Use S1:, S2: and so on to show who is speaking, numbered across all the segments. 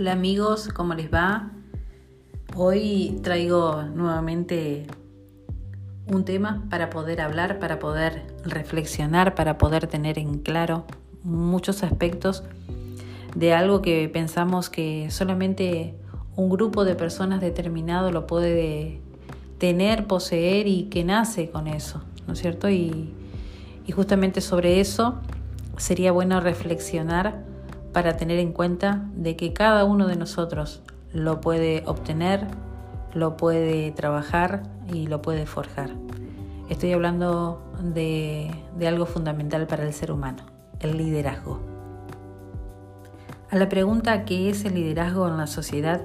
S1: Hola amigos, ¿cómo les va? Hoy traigo nuevamente un tema para poder hablar, para poder reflexionar, para poder tener en claro muchos aspectos de algo que pensamos que solamente un grupo de personas determinado lo puede tener, poseer y que nace con eso, ¿no es cierto? Y, y justamente sobre eso sería bueno reflexionar para tener en cuenta de que cada uno de nosotros lo puede obtener, lo puede trabajar y lo puede forjar. Estoy hablando de, de algo fundamental para el ser humano, el liderazgo. A la pregunta ¿qué es el liderazgo en la sociedad?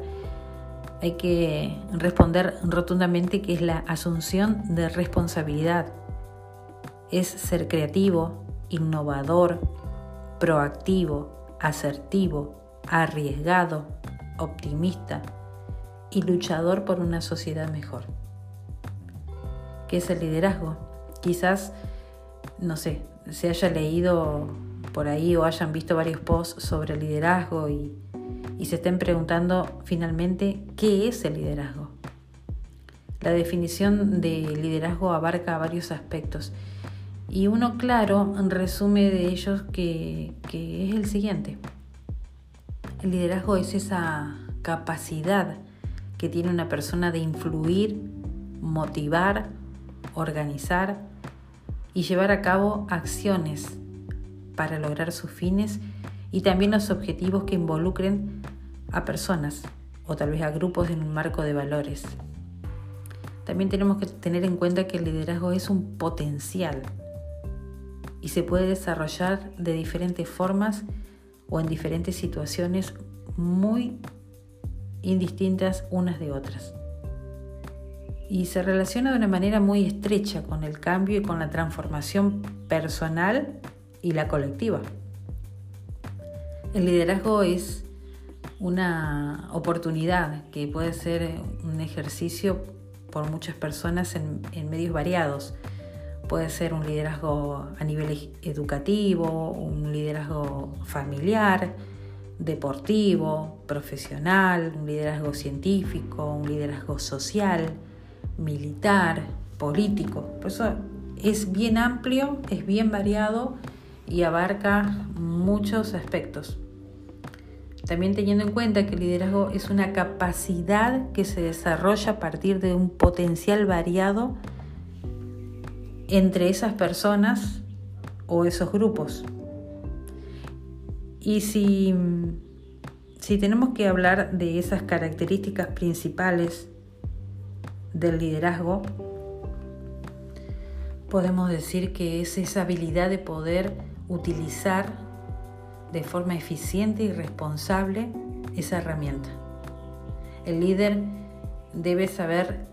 S1: hay que responder rotundamente que es la asunción de responsabilidad. Es ser creativo, innovador, proactivo, asertivo, arriesgado, optimista y luchador por una sociedad mejor. ¿Qué es el liderazgo? Quizás, no sé, se haya leído por ahí o hayan visto varios posts sobre liderazgo y, y se estén preguntando finalmente qué es el liderazgo. La definición de liderazgo abarca varios aspectos y uno claro resume de ellos que, que es el siguiente. El liderazgo es esa capacidad que tiene una persona de influir, motivar, organizar y llevar a cabo acciones para lograr sus fines y también los objetivos que involucren a personas o tal vez a grupos en un marco de valores. También tenemos que tener en cuenta que el liderazgo es un potencial y se puede desarrollar de diferentes formas o en diferentes situaciones muy indistintas unas de otras. Y se relaciona de una manera muy estrecha con el cambio y con la transformación personal y la colectiva. El liderazgo es una oportunidad que puede ser un ejercicio por muchas personas en, en medios variados Puede ser un liderazgo a nivel educativo, un liderazgo familiar, deportivo, profesional, un liderazgo científico, un liderazgo social, militar, político. Por eso es bien amplio, es bien variado y abarca muchos aspectos. También teniendo en cuenta que el liderazgo es una capacidad que se desarrolla a partir de un potencial variado entre esas personas o esos grupos. Y si, si tenemos que hablar de esas características principales del liderazgo, podemos decir que es esa habilidad de poder utilizar de forma eficiente y responsable esa herramienta. El líder debe saber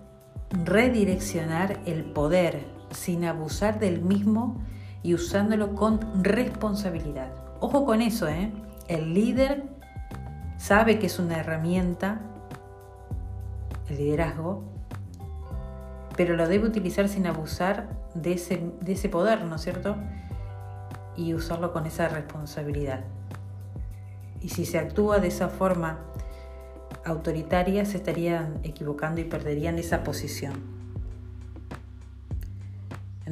S1: redireccionar el poder sin abusar del mismo y usándolo con responsabilidad. Ojo con eso, ¿eh? El líder sabe que es una herramienta, el liderazgo, pero lo debe utilizar sin abusar de ese, de ese poder, ¿no es cierto? Y usarlo con esa responsabilidad. Y si se actúa de esa forma autoritaria, se estarían equivocando y perderían esa posición.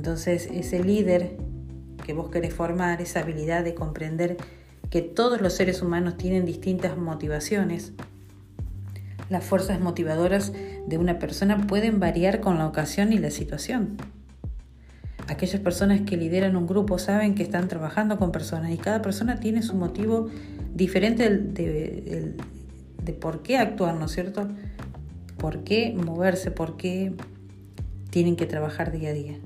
S1: Entonces ese líder que vos querés formar, esa habilidad de comprender que todos los seres humanos tienen distintas motivaciones, las fuerzas motivadoras de una persona pueden variar con la ocasión y la situación. Aquellas personas que lideran un grupo saben que están trabajando con personas y cada persona tiene su motivo diferente de, por qué actuar, ¿no es cierto? ¿Por qué moverse? ¿Por qué tienen que trabajar día a día?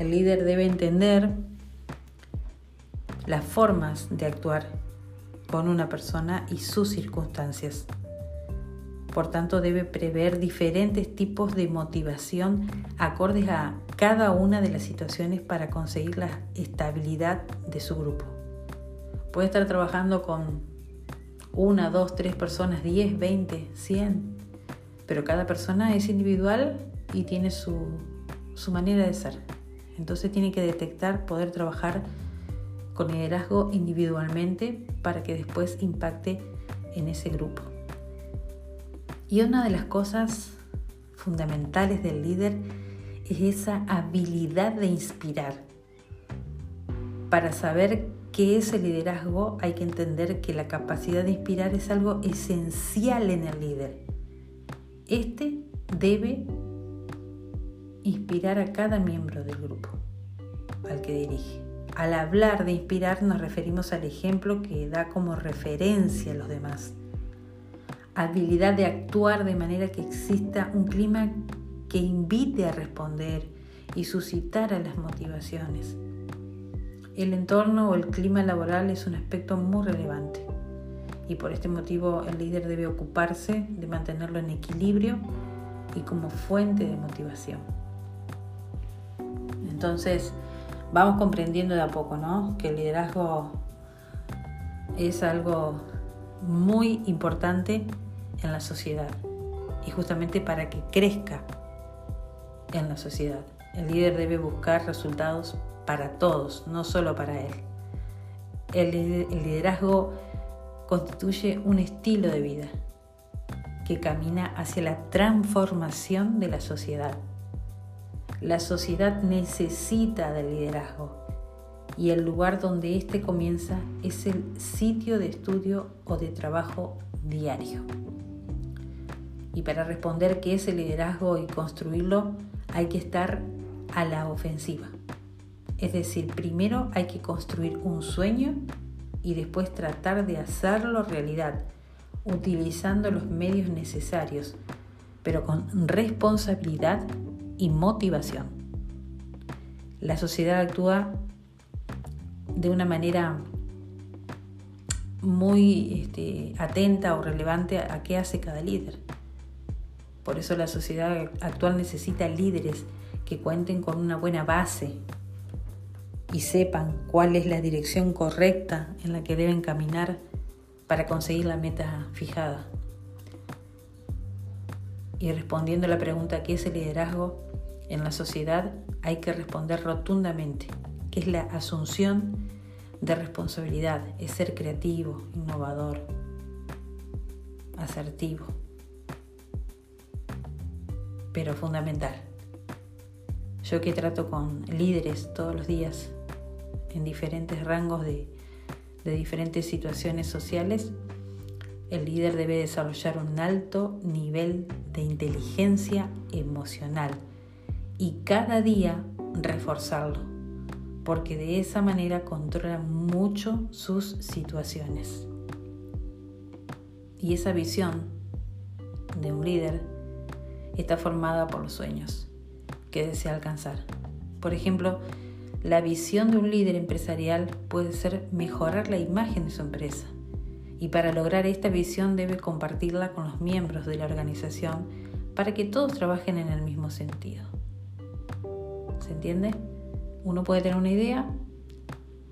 S1: El líder debe entender las formas de actuar con una persona y sus circunstancias. Por tanto, debe prever diferentes tipos de motivación acordes a cada una de las situaciones para conseguir la estabilidad de su grupo. Puede estar trabajando con una, dos, tres personas, diez, veinte, cien, pero cada persona es individual y tiene su, su manera de ser. Entonces tiene que detectar, poder trabajar con liderazgo individualmente para que después impacte en ese grupo. Y una de las cosas fundamentales del líder es esa habilidad de inspirar. Para saber qué es el liderazgo hay que entender que la capacidad de inspirar es algo esencial en el líder. Este debe inspirar a cada miembro del grupo al que dirige. Al hablar de inspirar nos referimos al ejemplo que da como referencia a los demás. Habilidad de actuar de manera que exista un clima que invite a responder y suscitar a las motivaciones. El entorno o el clima laboral es un aspecto muy relevante y por este motivo el líder debe ocuparse de mantenerlo en equilibrio y como fuente de motivación. Entonces, vamos comprendiendo de a poco, ¿no? Que el liderazgo es algo muy importante en la sociedad y justamente para que crezca en la sociedad. El líder debe buscar resultados para todos, no solo para él. El, liderazgo constituye un estilo de vida que camina hacia la transformación de la sociedad. La sociedad necesita del liderazgo y el lugar donde éste comienza es el sitio de estudio o de trabajo diario. Y para responder qué es el liderazgo y construirlo, hay que estar a la ofensiva. Es decir, primero hay que construir un sueño y después tratar de hacerlo realidad, utilizando los medios necesarios, pero con responsabilidad y motivación. La sociedad actúa de una manera muy este, atenta o relevante a qué hace cada líder. Por eso la sociedad actual necesita líderes que cuenten con una buena base y sepan cuál es la dirección correcta en la que deben caminar para conseguir la meta fijada. Y respondiendo a la pregunta ¿qué es el liderazgo? En la sociedad hay que responder rotundamente, que es la asunción de responsabilidad, es ser creativo, innovador, asertivo pero fundamental. Yo que trato con líderes todos los días en diferentes rangos de, diferentes situaciones sociales, el líder debe desarrollar un alto nivel de inteligencia emocional y cada día reforzarlo, porque de esa manera controla mucho sus situaciones. Y esa visión de un líder está formada por los sueños que desea alcanzar. Por ejemplo, la visión de un líder empresarial puede ser mejorar la imagen de su empresa y para lograr esta visión debe compartirla con los miembros de la organización para que todos trabajen en el mismo sentido. ¿Se entiende? Uno puede tener una idea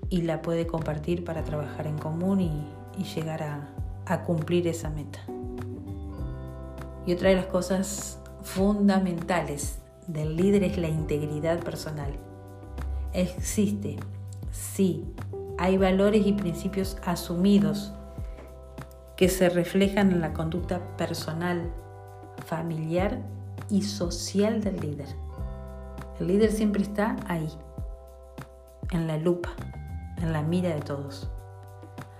S1: y la puede compartir para trabajar en común y, llegar a, a cumplir esa meta. Y otra de las cosas fundamentales del líder es la integridad personal. Existe, sí, hay valores y principios asumidos que se reflejan en la conducta personal, familiar y social del líder. El líder siempre está ahí, en la lupa, en la mira de todos.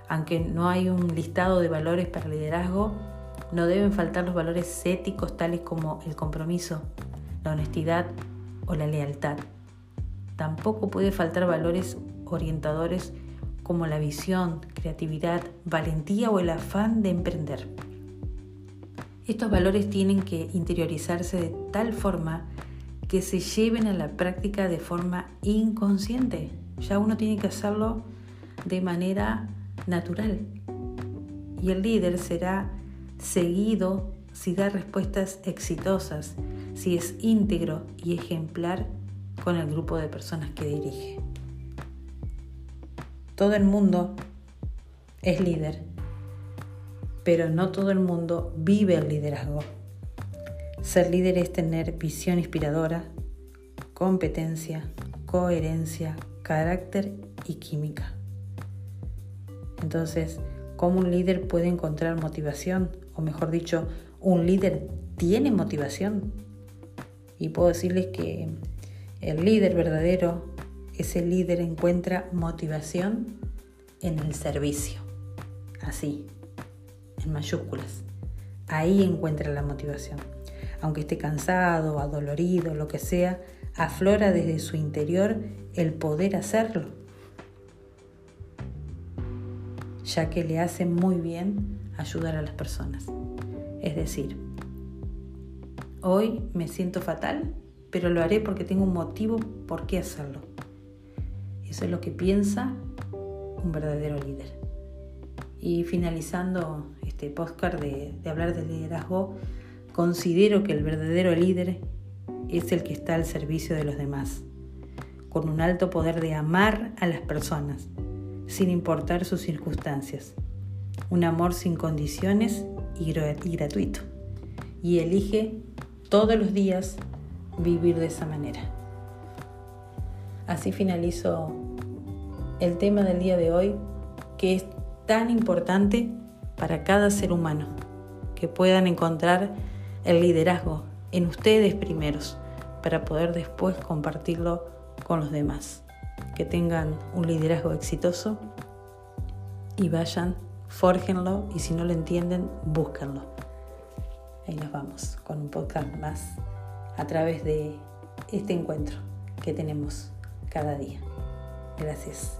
S1: Aunque no hay un listado de valores para el liderazgo, no deben faltar los valores éticos tales como el compromiso, la honestidad o la lealtad. Tampoco puede faltar valores orientadores como la visión, creatividad, valentía o el afán de emprender. Estos valores tienen que interiorizarse de tal forma que se lleven a la práctica de forma inconsciente. Ya uno tiene que hacerlo de manera natural. Y el líder será seguido si da respuestas exitosas, si es íntegro y ejemplar con el grupo de personas que dirige. Todo el mundo es líder, pero no todo el mundo vive el liderazgo. Ser líder es tener visión inspiradora, competencia, coherencia, carácter y química. Entonces, ¿cómo un líder puede encontrar motivación? O mejor dicho, ¿un líder tiene motivación? Y puedo decirles que el líder verdadero, ese líder encuentra motivación en el servicio. Así, en mayúsculas. Ahí encuentra la motivación. Aunque esté cansado, adolorido, lo que sea, aflora desde su interior el poder hacerlo ya que le hace muy bien ayudar a las personas. Es decir, hoy me siento fatal, pero lo haré porque tengo un motivo por qué hacerlo. Eso es lo que piensa un verdadero líder. Y finalizando este podcast de, de hablar del liderazgo, considero que el verdadero líder es el que está al servicio de los demás, con un alto poder de amar a las personas sin importar sus circunstancias. Un amor sin condiciones y, gratuito. Y elige todos los días vivir de esa manera. Así finalizo el tema del día de hoy, que es tan importante para cada ser humano, que puedan encontrar el liderazgo en ustedes primeros, para poder después compartirlo con los demás que tengan un liderazgo exitoso y vayan, fórjenlo y si no lo entienden, búsquenlo. Ahí nos vamos con un podcast más a través de este encuentro que tenemos cada día. Gracias.